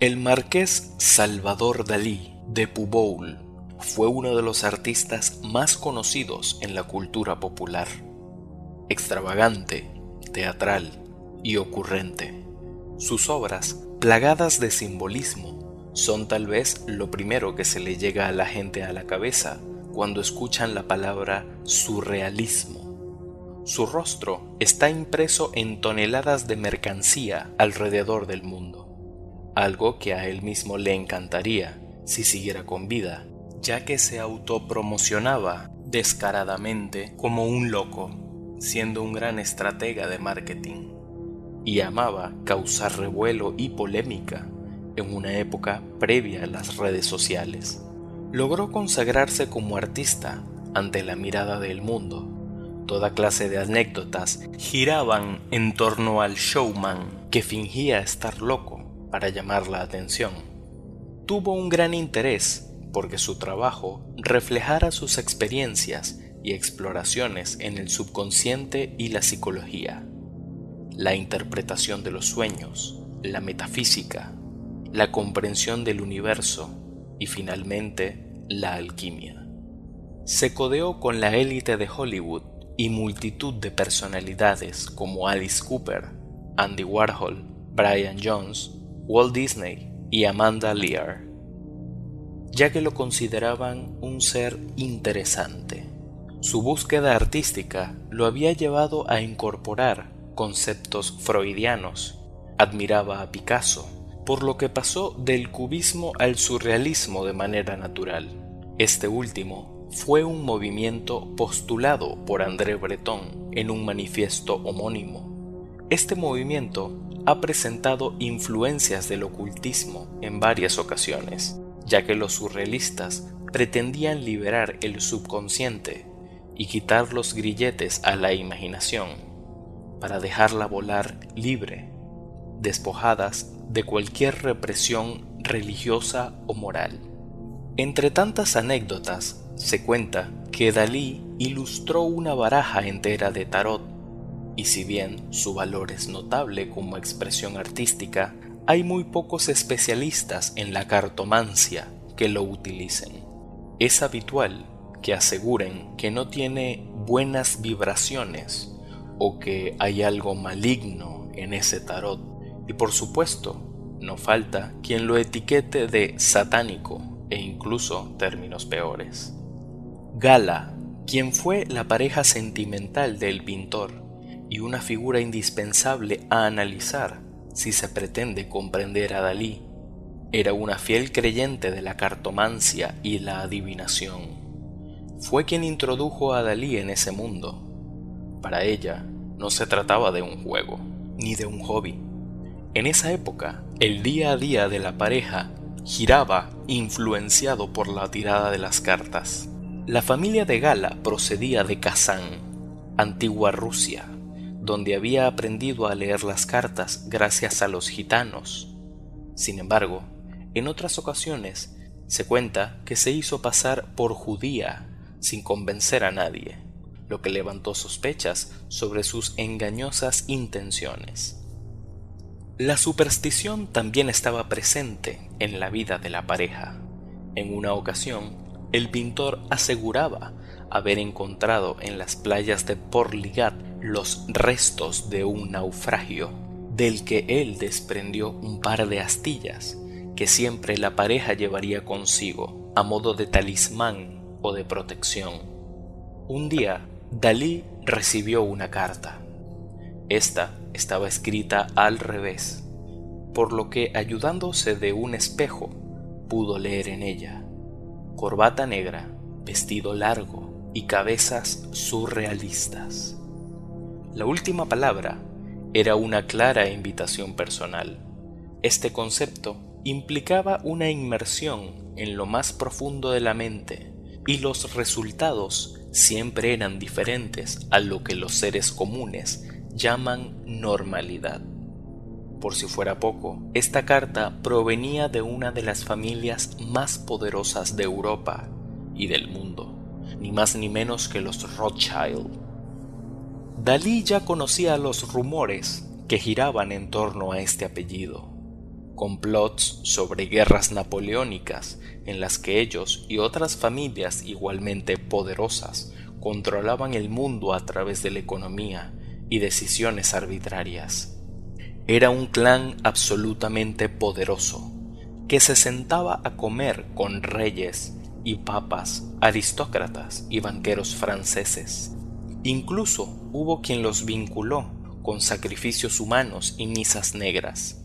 El marqués Salvador Dalí de Puboul fue uno de los artistas más conocidos en la cultura popular. Extravagante, teatral y ocurrente. Sus obras, plagadas de simbolismo, son tal vez lo primero que se le llega a la gente a la cabeza cuando escuchan la palabra surrealismo. Su rostro está impreso en toneladas de mercancía alrededor del mundo algo que a él mismo le encantaría si siguiera con vida, ya que se autopromocionaba descaradamente como un loco, siendo un gran estratega de marketing, y amaba causar revuelo y polémica en una época previa a las redes sociales. Logró consagrarse como artista ante la mirada del mundo. Toda clase de anécdotas giraban en torno al showman que fingía estar loco para llamar la atención. Tuvo un gran interés porque su trabajo reflejara sus experiencias y exploraciones en el subconsciente y la psicología, la interpretación de los sueños, la metafísica, la comprensión del universo y finalmente la alquimia. Se codeó con la élite de Hollywood y multitud de personalidades como Alice Cooper, Andy Warhol, Brian Jones Walt Disney y Amanda Lear, ya que lo consideraban un ser interesante. Su búsqueda artística lo había llevado a incorporar conceptos freudianos. Admiraba a Picasso, por lo que pasó del cubismo al surrealismo de manera natural. Este último fue un movimiento postulado por André Breton en un manifiesto homónimo. Este movimiento ha presentado influencias del ocultismo en varias ocasiones, ya que los surrealistas pretendían liberar el subconsciente y quitar los grilletes a la imaginación, para dejarla volar libre, despojadas de cualquier represión religiosa o moral. Entre tantas anécdotas, se cuenta que Dalí ilustró una baraja entera de tarot y si bien su valor es notable como expresión artística, hay muy pocos especialistas en la cartomancia que lo utilicen. Es habitual que aseguren que no tiene buenas vibraciones o que hay algo maligno en ese tarot. Y por supuesto, no falta quien lo etiquete de satánico e incluso términos peores. Gala, quien fue la pareja sentimental del pintor, y una figura indispensable a analizar si se pretende comprender a Dalí. Era una fiel creyente de la cartomancia y la adivinación. Fue quien introdujo a Dalí en ese mundo. Para ella no se trataba de un juego, ni de un hobby. En esa época, el día a día de la pareja giraba influenciado por la tirada de las cartas. La familia de Gala procedía de Kazán, antigua Rusia, donde había aprendido a leer las cartas gracias a los gitanos. Sin embargo, en otras ocasiones se cuenta que se hizo pasar por judía sin convencer a nadie, lo que levantó sospechas sobre sus engañosas intenciones. La superstición también estaba presente en la vida de la pareja. En una ocasión, el pintor aseguraba haber encontrado en las playas de Porligat los restos de un naufragio, del que él desprendió un par de astillas que siempre la pareja llevaría consigo a modo de talismán o de protección. Un día, Dalí recibió una carta. Esta estaba escrita al revés, por lo que ayudándose de un espejo pudo leer en ella corbata negra, vestido largo, y cabezas surrealistas. La última palabra era una clara invitación personal. Este concepto implicaba una inmersión en lo más profundo de la mente y los resultados siempre eran diferentes a lo que los seres comunes llaman normalidad. Por si fuera poco, esta carta provenía de una de las familias más poderosas de Europa y del mundo ni más ni menos que los Rothschild. Dalí ya conocía los rumores que giraban en torno a este apellido. complots sobre guerras napoleónicas en las que ellos y otras familias igualmente poderosas controlaban el mundo a través de la economía y decisiones arbitrarias. Era un clan absolutamente poderoso, que se sentaba a comer con reyes y papas, aristócratas y banqueros franceses. Incluso hubo quien los vinculó con sacrificios humanos y misas negras.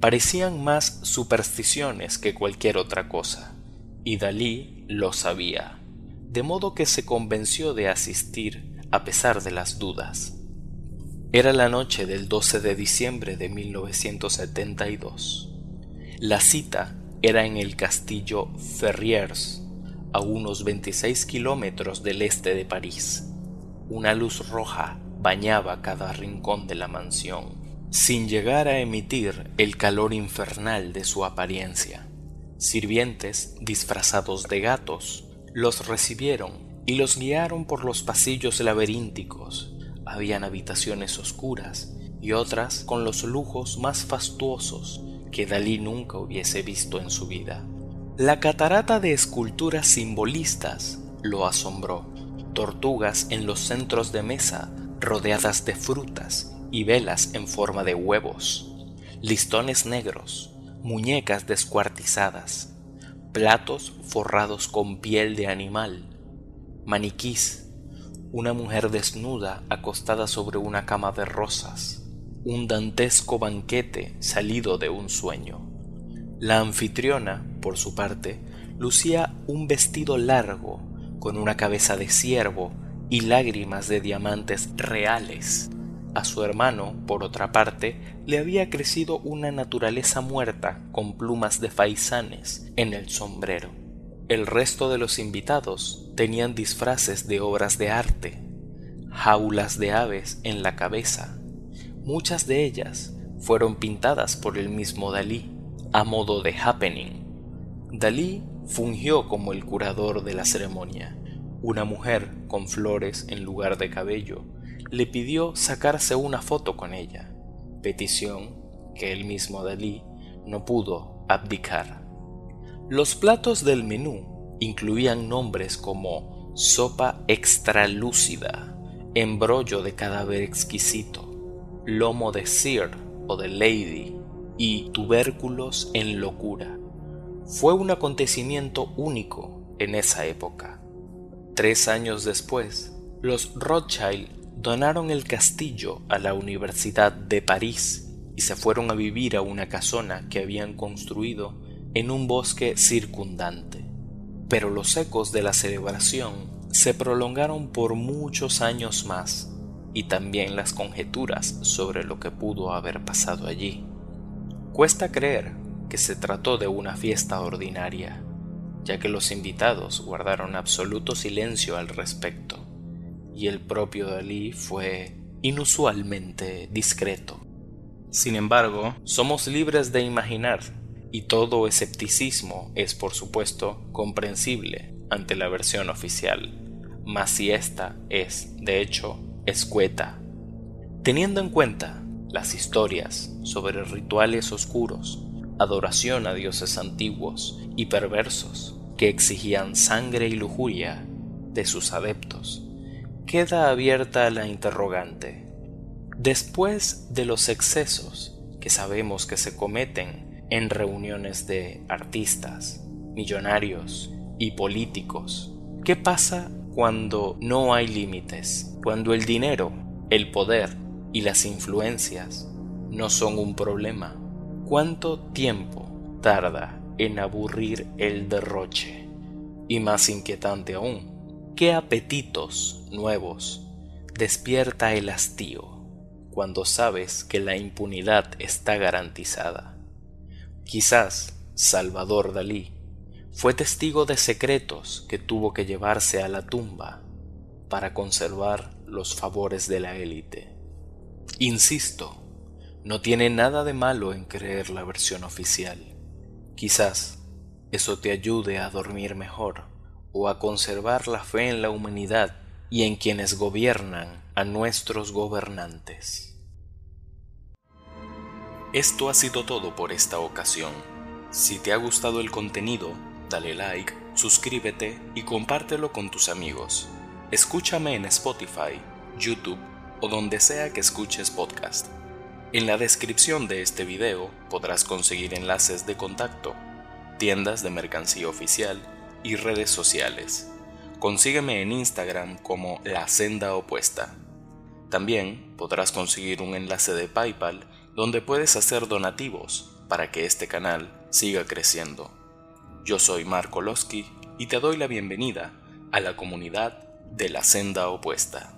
Parecían más supersticiones que cualquier otra cosa, y Dalí lo sabía, de modo que se convenció de asistir a pesar de las dudas. Era la noche del 12 de diciembre de 1972. La cita era en el castillo Ferriers, a unos 26 kilómetros del este de París. Una luz roja bañaba cada rincón de la mansión, sin llegar a emitir el calor infernal de su apariencia. Sirvientes disfrazados de gatos los recibieron y los guiaron por los pasillos laberínticos. Habían habitaciones oscuras y otras con los lujos más fastuosos que Dalí nunca hubiese visto en su vida. La catarata de esculturas simbolistas lo asombró. Tortugas en los centros de mesa rodeadas de frutas y velas en forma de huevos, listones negros, muñecas descuartizadas, platos forrados con piel de animal, maniquís, una mujer desnuda acostada sobre una cama de rosas, un dantesco banquete salido de un sueño. La anfitriona, por su parte, lucía un vestido largo, con una cabeza de ciervo y lágrimas de diamantes reales. A su hermano, por otra parte, le había crecido una naturaleza muerta con plumas de faisanes en el sombrero. El resto de los invitados tenían disfraces de obras de arte, jaulas de aves en la cabeza. Muchas de ellas fueron pintadas por el mismo Dalí, a modo de happening. Dalí fungió como el curador de la ceremonia una mujer con flores en lugar de cabello le pidió sacarse una foto con ella, petición que el mismo Dalí no pudo abdicar. Los platos del menú incluían nombres como sopa extralúcida, embrollo de cadáver exquisito, lomo de Sir o de Lady y tubérculos en locura. Fue un acontecimiento único en esa época. Tres años después, los Rothschild donaron el castillo a la Universidad de París y se fueron a vivir a una casona que habían construido en un bosque circundante. Pero los ecos de la celebración se prolongaron por muchos años más y también las conjeturas sobre lo que pudo haber pasado allí. Cuesta creer que se trató de una fiesta ordinaria ya que los invitados guardaron absoluto silencio al respecto, y el propio Dalí fue inusualmente discreto. Sin embargo, somos libres de imaginar, y todo escepticismo es por supuesto comprensible ante la versión oficial, mas si esta es, de hecho, escueta. Teniendo en cuenta las historias sobre rituales oscuros, adoración a dioses antiguos y perversos, que exigían sangre y lujuria de sus adeptos, queda abierta la interrogante. Después de los excesos que sabemos que se cometen en reuniones de artistas, millonarios y políticos, ¿qué pasa cuando no hay límites? Cuando el dinero, el poder y las influencias no son un problema. ¿Cuánto tiempo tarda en aburrir el derroche. Y más inquietante aún, ¿qué apetitos nuevos despierta el hastío cuando sabes que la impunidad está garantizada? Quizás Salvador Dalí fue testigo de secretos que tuvo que llevarse a la tumba para conservar los favores de la élite. Insisto, no tiene nada de malo en creer la versión oficial Quizás eso te ayude a dormir mejor o a conservar la fe en la humanidad y en quienes gobiernan a nuestros gobernantes. Esto ha sido todo por esta ocasión. Si te ha gustado el contenido, dale like, suscríbete y compártelo con tus amigos. Escúchame en Spotify, YouTube o donde sea que escuches podcast. En la descripción de este video podrás conseguir enlaces de contacto, tiendas de mercancía oficial y redes sociales. Consígueme en Instagram como La Senda Opuesta. También podrás conseguir un enlace de PayPal donde puedes hacer donativos para que este canal siga creciendo. Yo soy Marco Losky y te doy la bienvenida a la comunidad de la Senda Opuesta.